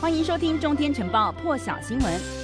欢迎收听《中天晨报》破晓新闻。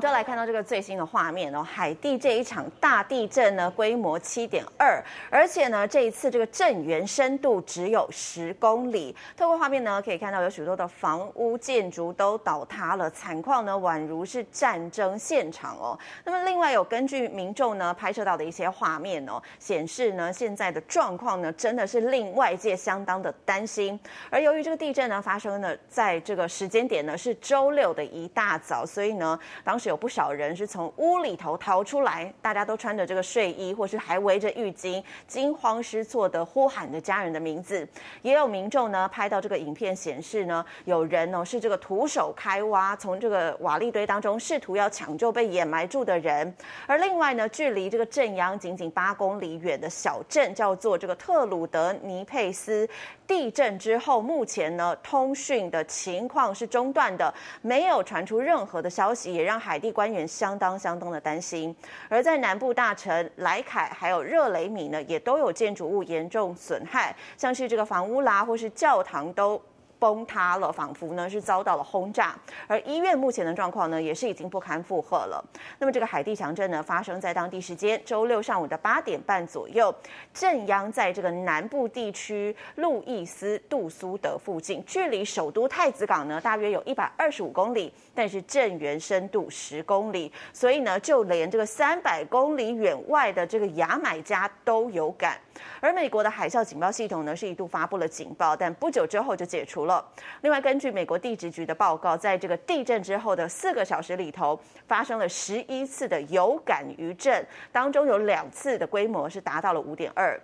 就来看到这个最新的画面哦，海地这一场大地震呢，规模七点二，而且呢，这一次这个震源深度只有十公里。透过画面呢，可以看到有许多的房屋建筑都倒塌了，惨况呢宛如是战争现场哦。那么另外有根据民众呢拍摄到的一些画面哦，显示呢现在的状况呢真的是令外界相当的担心。而由于这个地震呢发生呢在这个时间点呢是周六的一大早，所以呢当时。有不少人是从屋里头逃出来，大家都穿着这个睡衣，或是还围着浴巾，惊慌失措的呼喊着家人的名字。也有民众呢拍到这个影片，显示呢有人哦是这个徒手开挖，从这个瓦砾堆当中试图要抢救被掩埋住的人。而另外呢，距离这个镇央仅仅八公里远的小镇叫做这个特鲁德尼佩斯，地震之后目前呢通讯的情况是中断的，没有传出任何的消息，也让海。地官员相当相当的担心，而在南部大城莱凯还有热雷米呢，也都有建筑物严重损害，像是这个房屋啦，或是教堂都。崩塌了，仿佛呢是遭到了轰炸。而医院目前的状况呢，也是已经不堪负荷了。那么这个海地强震呢，发生在当地时间周六上午的八点半左右，震央在这个南部地区路易斯杜苏德附近，距离首都太子港呢大约有一百二十五公里，但是震源深度十公里，所以呢就连这个三百公里远外的这个牙买加都有感。而美国的海啸警报系统呢，是一度发布了警报，但不久之后就解除了。另外，根据美国地质局的报告，在这个地震之后的四个小时里头，发生了十一次的有感余震，当中有两次的规模是达到了五点二。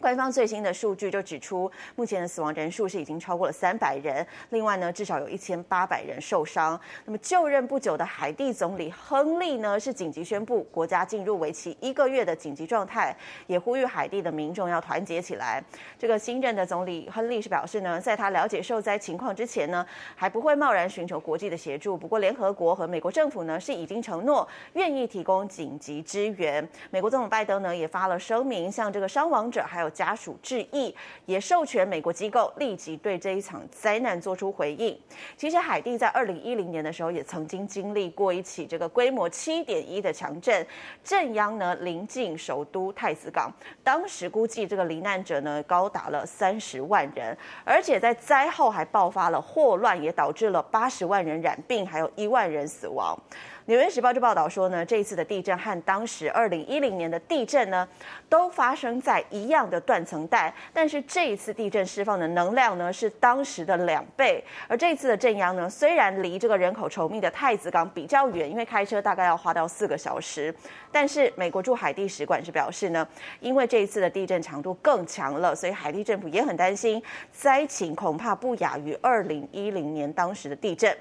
官方最新的数据就指出，目前的死亡人数是已经超过了三百人，另外呢，至少有一千八百人受伤。那么就任不久的海地总理亨利呢，是紧急宣布国家进入为期一个月的紧急状态，也呼吁海地的民众要团结起来。这个新任的总理亨利是表示呢，在他了解受灾情况之前呢，还不会贸然寻求国际的协助。不过，联合国和美国政府呢，是已经承诺愿意提供紧急支援。美国总统拜登呢，也发了声明，向这个伤亡者还有家属致意，也授权美国机构立即对这一场灾难做出回应。其实，海地在二零一零年的时候也曾经经历过一起这个规模七点一的强震，震央呢临近首都太子港，当时估计这个罹难者呢高达了三十万人，而且在灾后还爆发了霍乱，也导致了八十万人染病，还有一万人死亡。《纽约时报》就报道说呢，这一次的地震和当时二零一零年的地震呢，都发生在一样的断层带，但是这一次地震释放的能量呢，是当时的两倍。而这一次的震央呢，虽然离这个人口稠密的太子港比较远，因为开车大概要花到四个小时，但是美国驻海地使馆是表示呢，因为这一次的地震强度更强了，所以海地政府也很担心，灾情恐怕不亚于二零一零年当时的地震。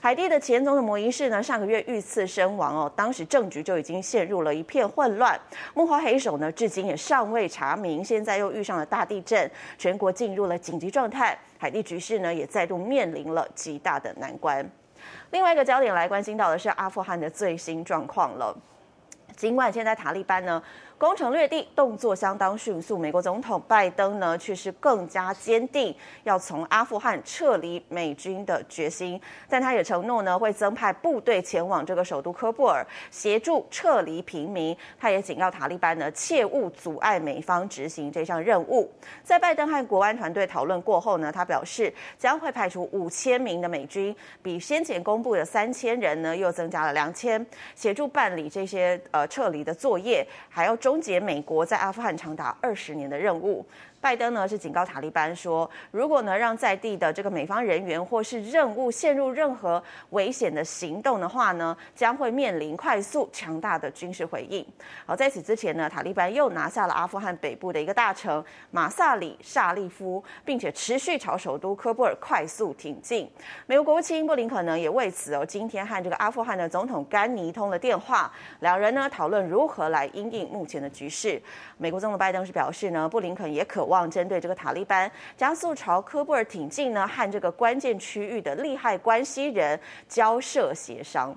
海地的前总统摩伊士呢，上个月遇刺身亡哦，当时政局就已经陷入了一片混乱，幕后黑手呢，至今也尚未查明。现在又遇上了大地震，全国进入了紧急状态，海地局势呢，也再度面临了极大的难关。另外一个焦点来关心到的是阿富汗的最新状况了，尽管现在塔利班呢，攻城略地，动作相当迅速。美国总统拜登呢，却是更加坚定要从阿富汗撤离美军的决心。但他也承诺呢，会增派部队前往这个首都喀布尔，协助撤离平民。他也警告塔利班呢，切勿阻碍美方执行这项任务。在拜登和国安团队讨论过后呢，他表示将会派出五千名的美军，比先前公布的三千人呢，又增加了两千，协助办理这些呃撤离的作业，还要。终结美国在阿富汗长达二十年的任务。拜登呢是警告塔利班说，如果呢让在地的这个美方人员或是任务陷入任何危险的行动的话呢，将会面临快速强大的军事回应。好，在此之前呢，塔利班又拿下了阿富汗北部的一个大城马萨里沙利夫，并且持续朝首都喀布尔快速挺进。美国国务卿布林肯呢也为此哦，今天和这个阿富汗的总统甘尼通了电话，两人呢讨论如何来因应目前的局势。美国总统拜登是表示呢，布林肯也渴望。望针对这个塔利班加速朝科布尔挺进呢，和这个关键区域的利害关系人交涉协商。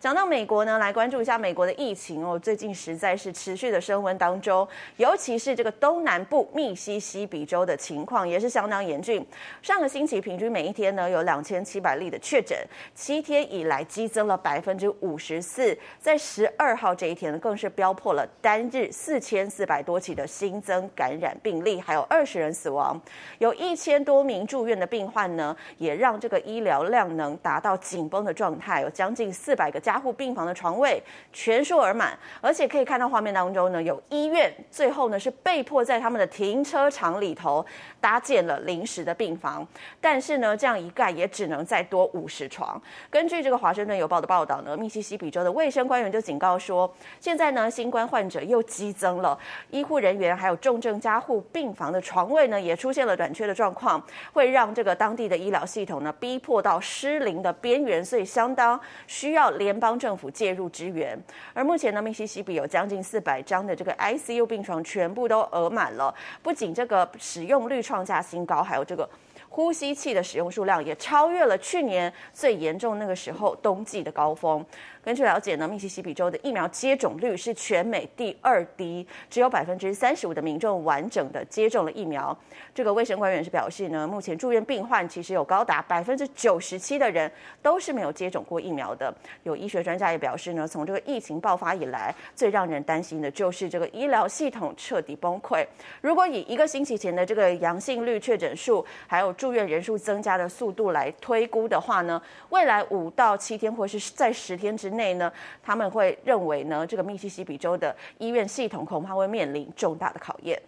讲到美国呢，来关注一下美国的疫情哦，最近实在是持续的升温当中，尤其是这个东南部密西西比州的情况也是相当严峻。上个星期平均每一天呢有两千七百例的确诊，七天以来激增了百分之五十四，在十二号这一天呢更是飙破了单日四千四百多起的新增感染病例，还有二十人死亡，有一千多名住院的病患呢，也让这个医疗量能达到紧绷的状态，有将近四百个加护病房的床位全数而满，而且可以看到画面当中呢，有医院最后呢是被迫在他们的停车场里头搭建了临时的病房，但是呢，这样一盖也只能再多五十床。根据这个《华盛顿邮报》的报道呢，密西西比州的卫生官员就警告说，现在呢，新冠患者又激增了，医护人员还有重症加护病房的床位呢也出现了短缺的状况，会让这个当地的医疗系统呢逼迫到失灵的边缘，所以相当需要联邦政府介入支援，而目前呢，密西西比有将近四百张的这个 ICU 病床全部都额满了，不仅这个使用率创下新高，还有这个呼吸器的使用数量也超越了去年最严重那个时候冬季的高峰。根据了解呢，密西西比州的疫苗接种率是全美第二低，只有百分之三十五的民众完整的接种了疫苗。这个卫生官员是表示呢，目前住院病患其实有高达百分之九十七的人都是没有接种过疫苗的。有医学专家也表示呢，从这个疫情爆发以来，最让人担心的就是这个医疗系统彻底崩溃。如果以一个星期前的这个阳性率、确诊数，还有住院人数增加的速度来推估的话呢，未来五到七天或是在十天之内呢，他们会认为呢，这个密西西比州的医院系统恐怕会面临重大的考验。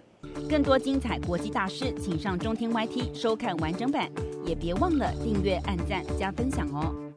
更多精彩国际大师，请上中天 YT 收看完整版，也别忘了订阅、按赞、加分享哦。